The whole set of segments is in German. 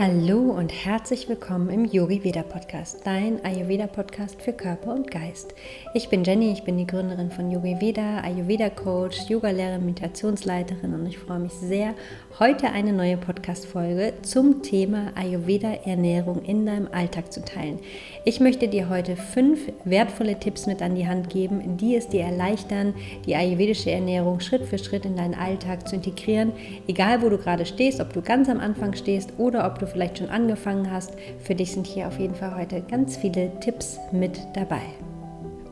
Hallo und herzlich willkommen im Yogi Veda Podcast, dein Ayurveda Podcast für Körper und Geist. Ich bin Jenny, ich bin die Gründerin von Yogi Veda, Ayurveda Coach, Yoga-Lehrerin, Meditationsleiterin und ich freue mich sehr, heute eine neue Podcast-Folge zum Thema Ayurveda Ernährung in deinem Alltag zu teilen. Ich möchte dir heute fünf wertvolle Tipps mit an die Hand geben, die es dir erleichtern, die ayurvedische Ernährung Schritt für Schritt in deinen Alltag zu integrieren, egal wo du gerade stehst, ob du ganz am Anfang stehst oder ob du vielleicht schon angefangen hast. Für dich sind hier auf jeden Fall heute ganz viele Tipps mit dabei.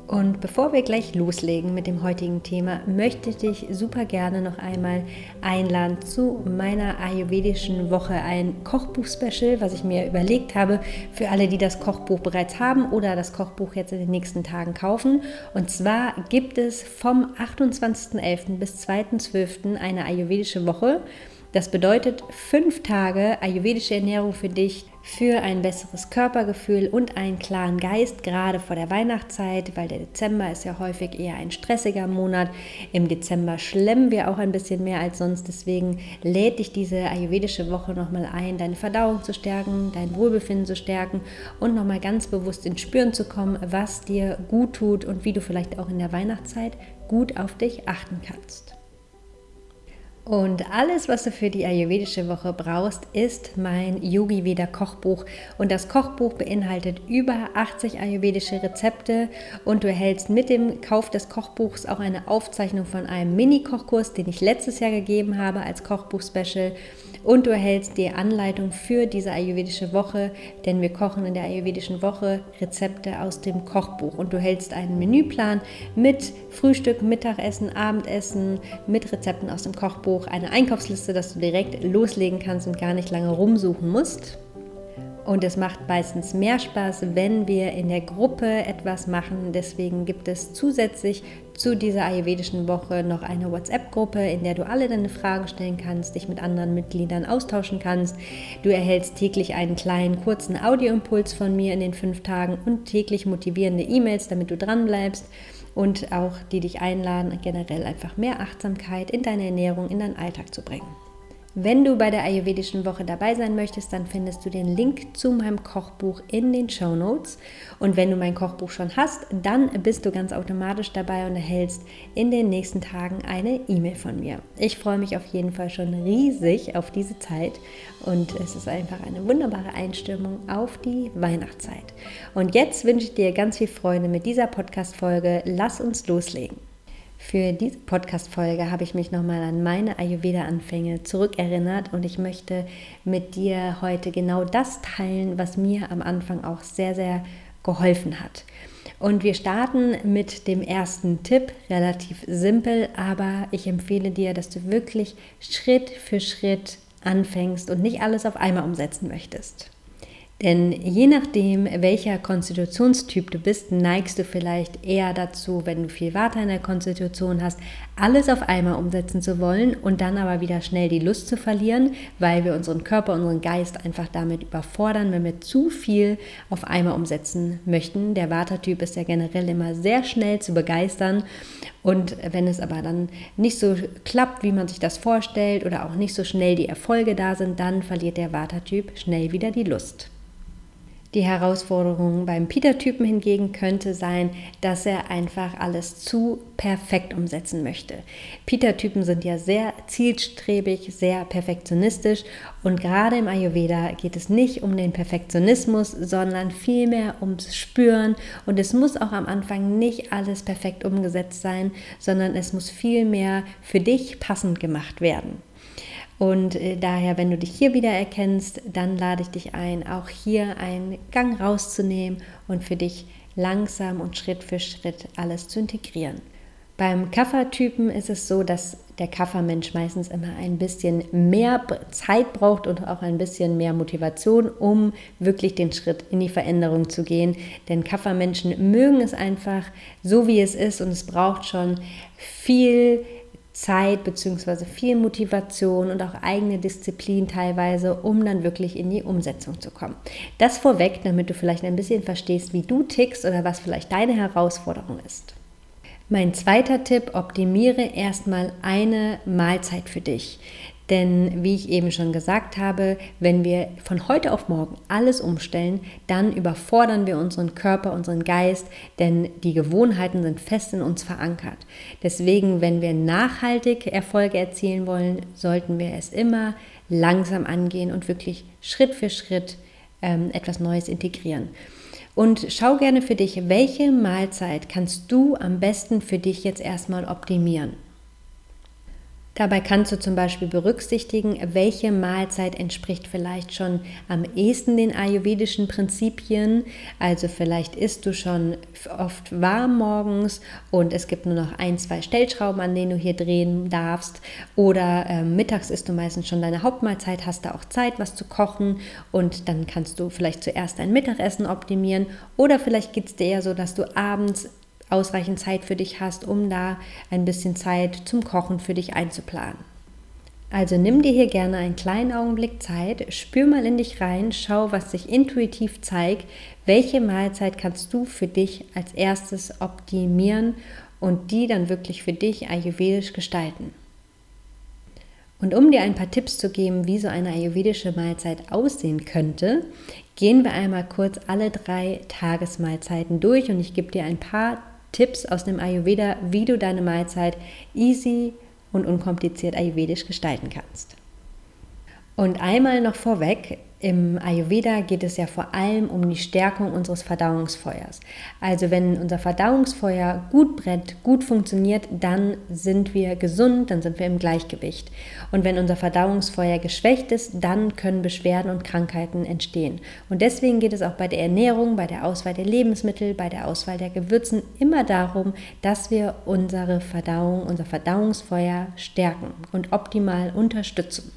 Und bevor wir gleich loslegen mit dem heutigen Thema, möchte ich dich super gerne noch einmal einladen zu meiner ayurvedischen Woche, ein Kochbuch-Special, was ich mir überlegt habe für alle, die das Kochbuch bereits haben oder das Kochbuch jetzt in den nächsten Tagen kaufen. Und zwar gibt es vom 28.11. bis 2.12. eine ayurvedische Woche. Das bedeutet fünf Tage ayurvedische Ernährung für dich, für ein besseres Körpergefühl und einen klaren Geist, gerade vor der Weihnachtszeit, weil der Dezember ist ja häufig eher ein stressiger Monat. Im Dezember schlemmen wir auch ein bisschen mehr als sonst. Deswegen lädt dich diese ayurvedische Woche nochmal ein, deine Verdauung zu stärken, dein Wohlbefinden zu stärken und nochmal ganz bewusst ins Spüren zu kommen, was dir gut tut und wie du vielleicht auch in der Weihnachtszeit gut auf dich achten kannst. Und alles, was du für die ayurvedische Woche brauchst, ist mein Yogi Veda Kochbuch. Und das Kochbuch beinhaltet über 80 ayurvedische Rezepte und du erhältst mit dem Kauf des Kochbuchs auch eine Aufzeichnung von einem Mini-Kochkurs, den ich letztes Jahr gegeben habe als Kochbuch-Special und du erhältst die Anleitung für diese ayurvedische Woche, denn wir kochen in der ayurvedischen Woche Rezepte aus dem Kochbuch und du hältst einen Menüplan mit Frühstück, Mittagessen, Abendessen, mit Rezepten aus dem Kochbuch, eine Einkaufsliste, dass du direkt loslegen kannst und gar nicht lange rumsuchen musst. Und es macht meistens mehr Spaß, wenn wir in der Gruppe etwas machen. Deswegen gibt es zusätzlich zu dieser ayurvedischen Woche noch eine WhatsApp-Gruppe, in der du alle deine Fragen stellen kannst, dich mit anderen Mitgliedern austauschen kannst. Du erhältst täglich einen kleinen kurzen Audioimpuls von mir in den fünf Tagen und täglich motivierende E-Mails, damit du dran bleibst und auch die dich einladen, generell einfach mehr Achtsamkeit in deine Ernährung, in deinen Alltag zu bringen. Wenn du bei der Ayurvedischen Woche dabei sein möchtest, dann findest du den Link zu meinem Kochbuch in den Show Notes. Und wenn du mein Kochbuch schon hast, dann bist du ganz automatisch dabei und erhältst in den nächsten Tagen eine E-Mail von mir. Ich freue mich auf jeden Fall schon riesig auf diese Zeit und es ist einfach eine wunderbare Einstimmung auf die Weihnachtszeit. Und jetzt wünsche ich dir ganz viel Freude mit dieser Podcast-Folge. Lass uns loslegen. Für diese Podcast-Folge habe ich mich nochmal an meine Ayurveda-Anfänge zurückerinnert und ich möchte mit dir heute genau das teilen, was mir am Anfang auch sehr, sehr geholfen hat. Und wir starten mit dem ersten Tipp, relativ simpel, aber ich empfehle dir, dass du wirklich Schritt für Schritt anfängst und nicht alles auf einmal umsetzen möchtest. Denn je nachdem, welcher Konstitutionstyp du bist, neigst du vielleicht eher dazu, wenn du viel Water in der Konstitution hast, alles auf einmal umsetzen zu wollen und dann aber wieder schnell die Lust zu verlieren, weil wir unseren Körper, unseren Geist einfach damit überfordern, wenn wir zu viel auf einmal umsetzen möchten. Der Watertyp ist ja generell immer sehr schnell zu begeistern und wenn es aber dann nicht so klappt, wie man sich das vorstellt oder auch nicht so schnell die Erfolge da sind, dann verliert der Watertyp schnell wieder die Lust. Die Herausforderung beim Peter-Typen hingegen könnte sein, dass er einfach alles zu perfekt umsetzen möchte. Peter-Typen sind ja sehr zielstrebig, sehr perfektionistisch und gerade im Ayurveda geht es nicht um den Perfektionismus, sondern vielmehr ums Spüren und es muss auch am Anfang nicht alles perfekt umgesetzt sein, sondern es muss vielmehr für dich passend gemacht werden. Und äh, daher, wenn du dich hier wieder erkennst, dann lade ich dich ein, auch hier einen Gang rauszunehmen und für dich langsam und Schritt für Schritt alles zu integrieren. Beim Kaffertypen ist es so, dass der Kaffermensch meistens immer ein bisschen mehr Zeit braucht und auch ein bisschen mehr Motivation, um wirklich den Schritt in die Veränderung zu gehen. Denn Kaffermenschen mögen es einfach so, wie es ist und es braucht schon viel Zeit bzw. viel Motivation und auch eigene Disziplin teilweise, um dann wirklich in die Umsetzung zu kommen. Das vorweg, damit du vielleicht ein bisschen verstehst, wie du tickst oder was vielleicht deine Herausforderung ist. Mein zweiter Tipp, optimiere erstmal eine Mahlzeit für dich. Denn wie ich eben schon gesagt habe, wenn wir von heute auf morgen alles umstellen, dann überfordern wir unseren Körper, unseren Geist, denn die Gewohnheiten sind fest in uns verankert. Deswegen, wenn wir nachhaltig Erfolge erzielen wollen, sollten wir es immer langsam angehen und wirklich Schritt für Schritt ähm, etwas Neues integrieren. Und schau gerne für dich, welche Mahlzeit kannst du am besten für dich jetzt erstmal optimieren. Dabei kannst du zum Beispiel berücksichtigen, welche Mahlzeit entspricht vielleicht schon am ehesten den ayurvedischen Prinzipien. Also vielleicht isst du schon oft warm morgens und es gibt nur noch ein, zwei Stellschrauben, an denen du hier drehen darfst. Oder äh, mittags isst du meistens schon deine Hauptmahlzeit, hast da auch Zeit, was zu kochen und dann kannst du vielleicht zuerst dein Mittagessen optimieren. Oder vielleicht geht es dir eher so, dass du abends ausreichend Zeit für dich hast, um da ein bisschen Zeit zum Kochen für dich einzuplanen. Also nimm dir hier gerne einen kleinen Augenblick Zeit, spür mal in dich rein, schau, was sich intuitiv zeigt, welche Mahlzeit kannst du für dich als erstes optimieren und die dann wirklich für dich ayurvedisch gestalten. Und um dir ein paar Tipps zu geben, wie so eine ayurvedische Mahlzeit aussehen könnte, gehen wir einmal kurz alle drei Tagesmahlzeiten durch und ich gebe dir ein paar Tipps aus dem Ayurveda, wie du deine Mahlzeit easy und unkompliziert ayurvedisch gestalten kannst. Und einmal noch vorweg, im Ayurveda geht es ja vor allem um die Stärkung unseres Verdauungsfeuers. Also wenn unser Verdauungsfeuer gut brennt, gut funktioniert, dann sind wir gesund, dann sind wir im Gleichgewicht. Und wenn unser Verdauungsfeuer geschwächt ist, dann können Beschwerden und Krankheiten entstehen. Und deswegen geht es auch bei der Ernährung, bei der Auswahl der Lebensmittel, bei der Auswahl der Gewürzen immer darum, dass wir unsere Verdauung, unser Verdauungsfeuer stärken und optimal unterstützen.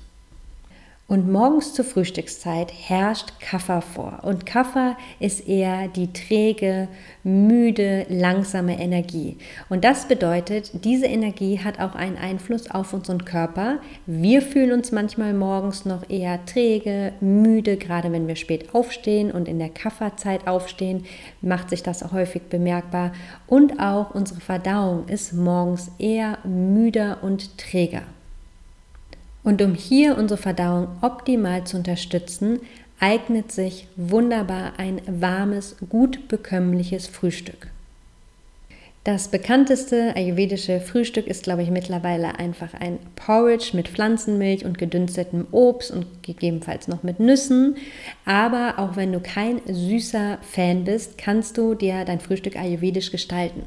Und morgens zur Frühstückszeit herrscht Kaffer vor. Und Kaffer ist eher die träge, müde, langsame Energie. Und das bedeutet, diese Energie hat auch einen Einfluss auf unseren Körper. Wir fühlen uns manchmal morgens noch eher träge, müde, gerade wenn wir spät aufstehen und in der Kafferzeit aufstehen, macht sich das häufig bemerkbar. Und auch unsere Verdauung ist morgens eher müder und träger. Und um hier unsere Verdauung optimal zu unterstützen, eignet sich wunderbar ein warmes, gut bekömmliches Frühstück. Das bekannteste ayurvedische Frühstück ist, glaube ich, mittlerweile einfach ein Porridge mit Pflanzenmilch und gedünstetem Obst und gegebenenfalls noch mit Nüssen. Aber auch wenn du kein süßer Fan bist, kannst du dir dein Frühstück ayurvedisch gestalten.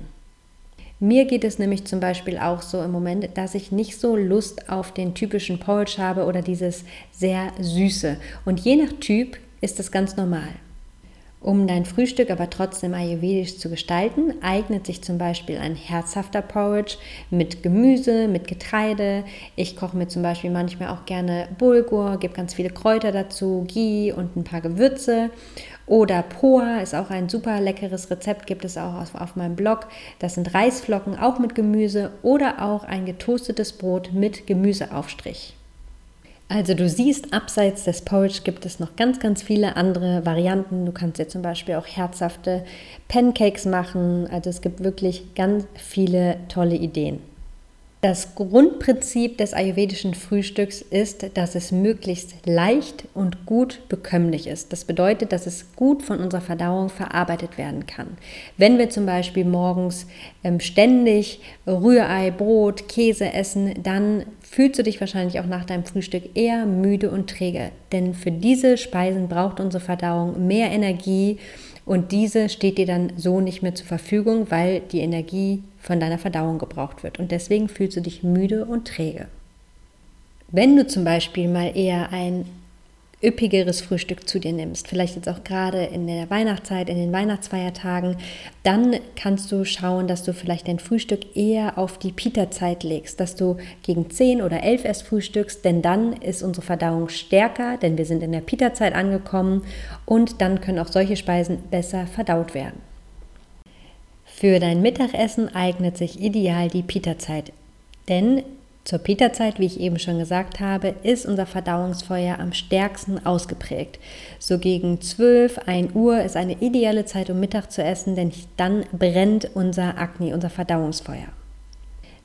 Mir geht es nämlich zum Beispiel auch so im Moment, dass ich nicht so Lust auf den typischen Porridge habe oder dieses sehr süße. Und je nach Typ ist das ganz normal. Um dein Frühstück aber trotzdem ayurvedisch zu gestalten, eignet sich zum Beispiel ein herzhafter Porridge mit Gemüse, mit Getreide. Ich koche mir zum Beispiel manchmal auch gerne Bulgur, gebe ganz viele Kräuter dazu, Ghee und ein paar Gewürze. Oder Poha ist auch ein super leckeres Rezept, gibt es auch auf, auf meinem Blog. Das sind Reisflocken auch mit Gemüse oder auch ein getoastetes Brot mit Gemüseaufstrich. Also du siehst, abseits des Porridge gibt es noch ganz, ganz viele andere Varianten. Du kannst dir zum Beispiel auch herzhafte Pancakes machen. Also es gibt wirklich ganz viele tolle Ideen. Das Grundprinzip des ayurvedischen Frühstücks ist, dass es möglichst leicht und gut bekömmlich ist. Das bedeutet, dass es gut von unserer Verdauung verarbeitet werden kann. Wenn wir zum Beispiel morgens ähm, ständig Rührei, Brot, Käse essen, dann fühlst du dich wahrscheinlich auch nach deinem Frühstück eher müde und träge. Denn für diese Speisen braucht unsere Verdauung mehr Energie und diese steht dir dann so nicht mehr zur Verfügung, weil die Energie von deiner Verdauung gebraucht wird. Und deswegen fühlst du dich müde und träge. Wenn du zum Beispiel mal eher ein üppigeres Frühstück zu dir nimmst, vielleicht jetzt auch gerade in der Weihnachtszeit, in den Weihnachtsfeiertagen, dann kannst du schauen, dass du vielleicht dein Frühstück eher auf die Pita-Zeit legst, dass du gegen 10 oder 11 erst frühstückst, denn dann ist unsere Verdauung stärker, denn wir sind in der Pita-Zeit angekommen und dann können auch solche Speisen besser verdaut werden. Für dein Mittagessen eignet sich ideal die Pita-Zeit, denn zur Pita-Zeit, wie ich eben schon gesagt habe, ist unser Verdauungsfeuer am stärksten ausgeprägt. So gegen 12, 1 Uhr ist eine ideale Zeit, um Mittag zu essen, denn dann brennt unser Agni, unser Verdauungsfeuer.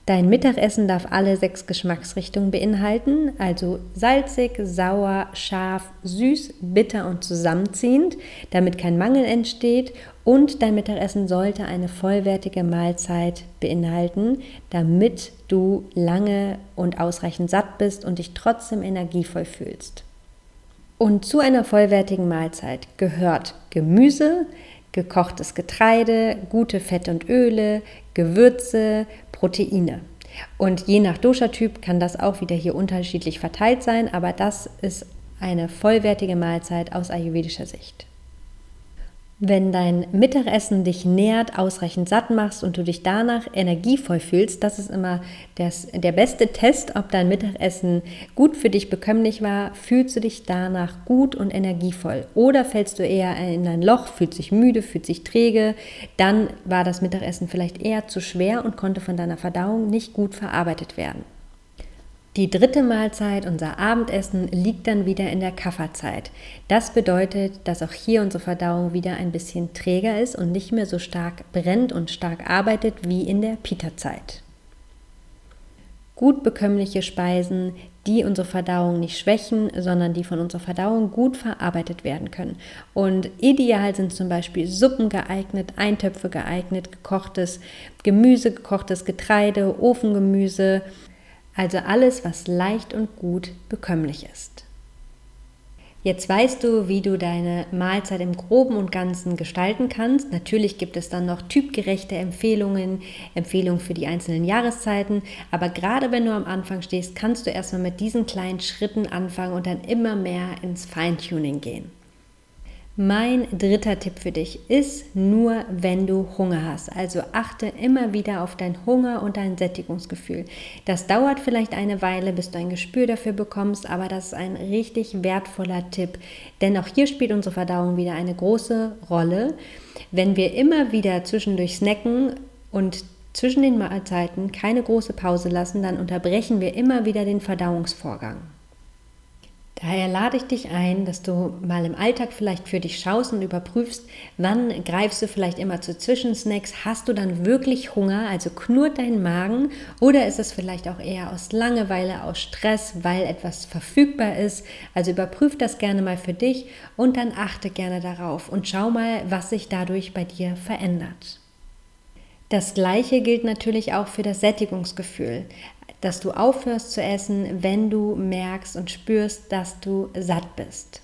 Dein Mittagessen darf alle sechs Geschmacksrichtungen beinhalten, also salzig, sauer, scharf, süß, bitter und zusammenziehend, damit kein Mangel entsteht. Und dein Mittagessen sollte eine vollwertige Mahlzeit beinhalten, damit du lange und ausreichend satt bist und dich trotzdem energievoll fühlst. Und zu einer vollwertigen Mahlzeit gehört Gemüse, gekochtes Getreide, gute Fette und Öle, Gewürze, Proteine. Und je nach Dosha-Typ kann das auch wieder hier unterschiedlich verteilt sein, aber das ist eine vollwertige Mahlzeit aus ayurvedischer Sicht. Wenn dein Mittagessen dich nährt, ausreichend satt machst und du dich danach energievoll fühlst, das ist immer das, der beste Test, ob dein Mittagessen gut für dich bekömmlich war. Fühlst du dich danach gut und energievoll? Oder fällst du eher in ein Loch, fühlst dich müde, fühlst dich träge? Dann war das Mittagessen vielleicht eher zu schwer und konnte von deiner Verdauung nicht gut verarbeitet werden. Die dritte Mahlzeit, unser Abendessen, liegt dann wieder in der Kafferzeit. Das bedeutet, dass auch hier unsere Verdauung wieder ein bisschen träger ist und nicht mehr so stark brennt und stark arbeitet wie in der Pita-Zeit. Gut bekömmliche Speisen, die unsere Verdauung nicht schwächen, sondern die von unserer Verdauung gut verarbeitet werden können. Und ideal sind zum Beispiel Suppen geeignet, Eintöpfe geeignet, gekochtes Gemüse, gekochtes Getreide, Ofengemüse, also alles, was leicht und gut bekömmlich ist. Jetzt weißt du, wie du deine Mahlzeit im groben und ganzen gestalten kannst. Natürlich gibt es dann noch typgerechte Empfehlungen, Empfehlungen für die einzelnen Jahreszeiten. Aber gerade wenn du am Anfang stehst, kannst du erstmal mit diesen kleinen Schritten anfangen und dann immer mehr ins Feintuning gehen. Mein dritter Tipp für dich ist nur, wenn du Hunger hast. Also achte immer wieder auf deinen Hunger und dein Sättigungsgefühl. Das dauert vielleicht eine Weile, bis du ein Gespür dafür bekommst, aber das ist ein richtig wertvoller Tipp. Denn auch hier spielt unsere Verdauung wieder eine große Rolle. Wenn wir immer wieder zwischendurch snacken und zwischen den Mahlzeiten keine große Pause lassen, dann unterbrechen wir immer wieder den Verdauungsvorgang. Daher lade ich dich ein, dass du mal im Alltag vielleicht für dich schaust und überprüfst, wann greifst du vielleicht immer zu Zwischensnacks, hast du dann wirklich Hunger, also knurrt dein Magen oder ist es vielleicht auch eher aus Langeweile, aus Stress, weil etwas verfügbar ist. Also überprüf das gerne mal für dich und dann achte gerne darauf und schau mal, was sich dadurch bei dir verändert. Das gleiche gilt natürlich auch für das Sättigungsgefühl dass du aufhörst zu essen, wenn du merkst und spürst, dass du satt bist.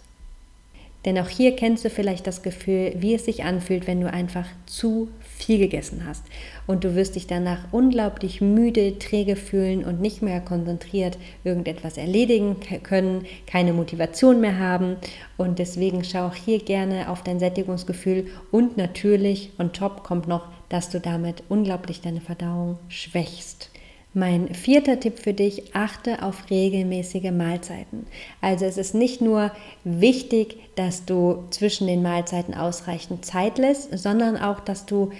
Denn auch hier kennst du vielleicht das Gefühl, wie es sich anfühlt, wenn du einfach zu viel gegessen hast. Und du wirst dich danach unglaublich müde, träge fühlen und nicht mehr konzentriert irgendetwas erledigen können, keine Motivation mehr haben. Und deswegen schau auch hier gerne auf dein Sättigungsgefühl. Und natürlich on top kommt noch, dass du damit unglaublich deine Verdauung schwächst. Mein vierter Tipp für dich, achte auf regelmäßige Mahlzeiten. Also es ist nicht nur wichtig, dass du zwischen den Mahlzeiten ausreichend Zeit lässt, sondern auch, dass du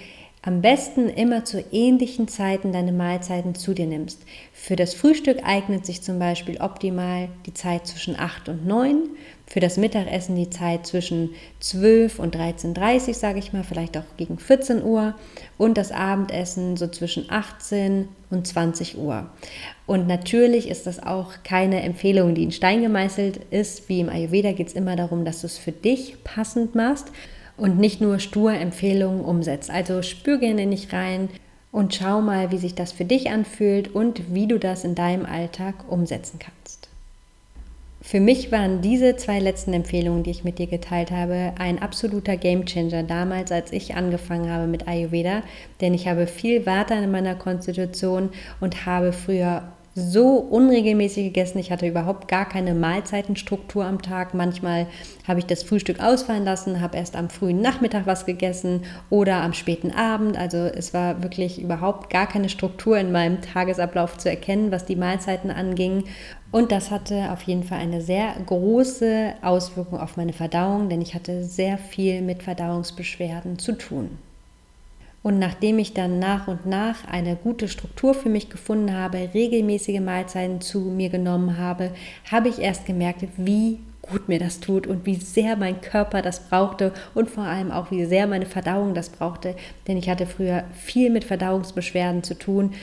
am besten immer zu ähnlichen Zeiten deine Mahlzeiten zu dir nimmst. Für das Frühstück eignet sich zum Beispiel optimal die Zeit zwischen 8 und 9, für das Mittagessen die Zeit zwischen 12 und 13.30 Uhr, sage ich mal, vielleicht auch gegen 14 Uhr und das Abendessen so zwischen 18 und 20 Uhr. Und natürlich ist das auch keine Empfehlung, die in Stein gemeißelt ist. Wie im Ayurveda geht es immer darum, dass du es für dich passend machst und nicht nur stur Empfehlungen umsetzt. Also spür gerne in dich rein und schau mal, wie sich das für dich anfühlt und wie du das in deinem Alltag umsetzen kannst. Für mich waren diese zwei letzten Empfehlungen, die ich mit dir geteilt habe, ein absoluter Gamechanger damals, als ich angefangen habe mit Ayurveda, denn ich habe viel Water in meiner Konstitution und habe früher so unregelmäßig gegessen. Ich hatte überhaupt gar keine Mahlzeitenstruktur am Tag. Manchmal habe ich das Frühstück ausfallen lassen, habe erst am frühen Nachmittag was gegessen oder am späten Abend. Also es war wirklich überhaupt gar keine Struktur in meinem Tagesablauf zu erkennen, was die Mahlzeiten anging. Und das hatte auf jeden Fall eine sehr große Auswirkung auf meine Verdauung, denn ich hatte sehr viel mit Verdauungsbeschwerden zu tun. Und nachdem ich dann nach und nach eine gute Struktur für mich gefunden habe, regelmäßige Mahlzeiten zu mir genommen habe, habe ich erst gemerkt, wie gut mir das tut und wie sehr mein Körper das brauchte und vor allem auch wie sehr meine Verdauung das brauchte. Denn ich hatte früher viel mit Verdauungsbeschwerden zu tun,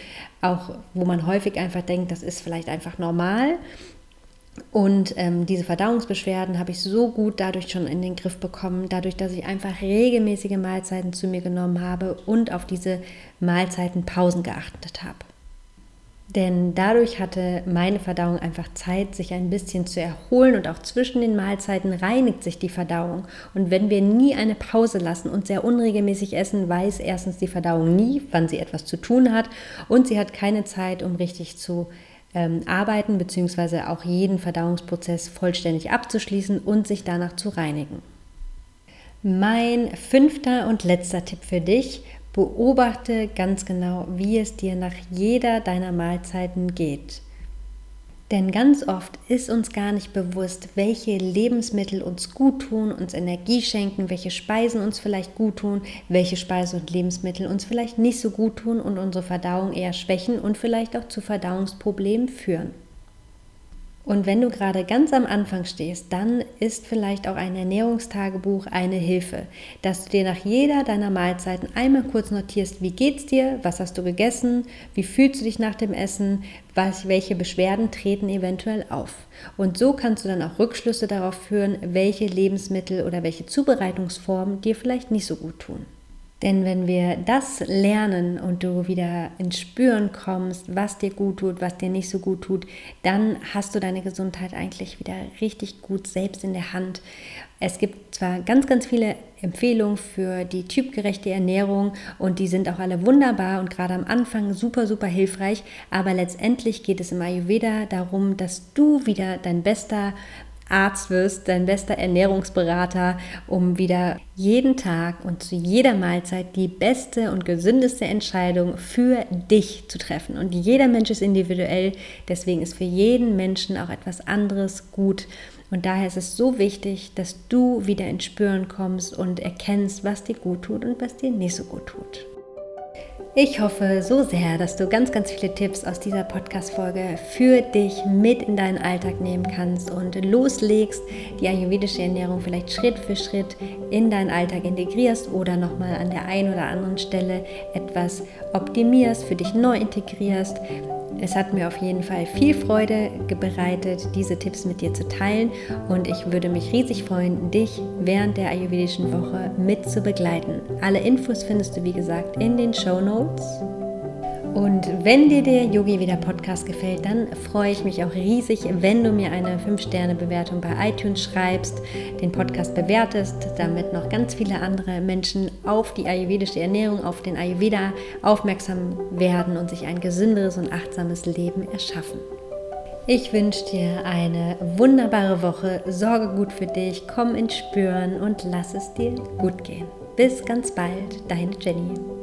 auch wo man häufig einfach denkt, das ist vielleicht einfach normal. Und ähm, diese Verdauungsbeschwerden habe ich so gut dadurch schon in den Griff bekommen, dadurch, dass ich einfach regelmäßige Mahlzeiten zu mir genommen habe und auf diese Mahlzeitenpausen geachtet habe. Denn dadurch hatte meine Verdauung einfach Zeit, sich ein bisschen zu erholen und auch zwischen den Mahlzeiten reinigt sich die Verdauung. Und wenn wir nie eine Pause lassen und sehr unregelmäßig essen, weiß erstens die Verdauung nie, wann sie etwas zu tun hat und sie hat keine Zeit, um richtig zu ähm, arbeiten bzw. auch jeden Verdauungsprozess vollständig abzuschließen und sich danach zu reinigen. Mein fünfter und letzter Tipp für dich, beobachte ganz genau, wie es dir nach jeder deiner Mahlzeiten geht. Denn ganz oft ist uns gar nicht bewusst, welche Lebensmittel uns gut tun, uns Energie schenken, welche Speisen uns vielleicht gut tun, welche Speisen und Lebensmittel uns vielleicht nicht so gut tun und unsere Verdauung eher schwächen und vielleicht auch zu Verdauungsproblemen führen. Und wenn du gerade ganz am Anfang stehst, dann ist vielleicht auch ein Ernährungstagebuch eine Hilfe, dass du dir nach jeder deiner Mahlzeiten einmal kurz notierst, wie geht's dir, was hast du gegessen, wie fühlst du dich nach dem Essen, was, welche Beschwerden treten eventuell auf. Und so kannst du dann auch Rückschlüsse darauf führen, welche Lebensmittel oder welche Zubereitungsformen dir vielleicht nicht so gut tun. Denn wenn wir das lernen und du wieder ins Spüren kommst, was dir gut tut, was dir nicht so gut tut, dann hast du deine Gesundheit eigentlich wieder richtig gut selbst in der Hand. Es gibt zwar ganz, ganz viele Empfehlungen für die typgerechte Ernährung und die sind auch alle wunderbar und gerade am Anfang super, super hilfreich, aber letztendlich geht es im Ayurveda darum, dass du wieder dein bester Arzt wirst, dein bester Ernährungsberater, um wieder jeden Tag und zu jeder Mahlzeit die beste und gesündeste Entscheidung für dich zu treffen. Und jeder Mensch ist individuell, deswegen ist für jeden Menschen auch etwas anderes gut. Und daher ist es so wichtig, dass du wieder ins Spüren kommst und erkennst, was dir gut tut und was dir nicht so gut tut. Ich hoffe so sehr, dass du ganz, ganz viele Tipps aus dieser Podcast-Folge für dich mit in deinen Alltag nehmen kannst und loslegst, die ayurvedische Ernährung vielleicht Schritt für Schritt in deinen Alltag integrierst oder nochmal an der einen oder anderen Stelle etwas optimierst, für dich neu integrierst. Es hat mir auf jeden Fall viel Freude bereitet, diese Tipps mit dir zu teilen und ich würde mich riesig freuen, dich während der ayurvedischen Woche mit zu begleiten. Alle Infos findest du wie gesagt in den Show Notes. Und wenn dir der Yogi wieder Podcast gefällt, dann freue ich mich auch riesig, wenn du mir eine 5-Sterne-Bewertung bei iTunes schreibst, den Podcast bewertest, damit noch ganz viele andere Menschen auf die ayurvedische Ernährung, auf den Ayurveda aufmerksam werden und sich ein gesünderes und achtsames Leben erschaffen. Ich wünsche dir eine wunderbare Woche, sorge gut für dich, komm ins Spüren und lass es dir gut gehen. Bis ganz bald, deine Jenny.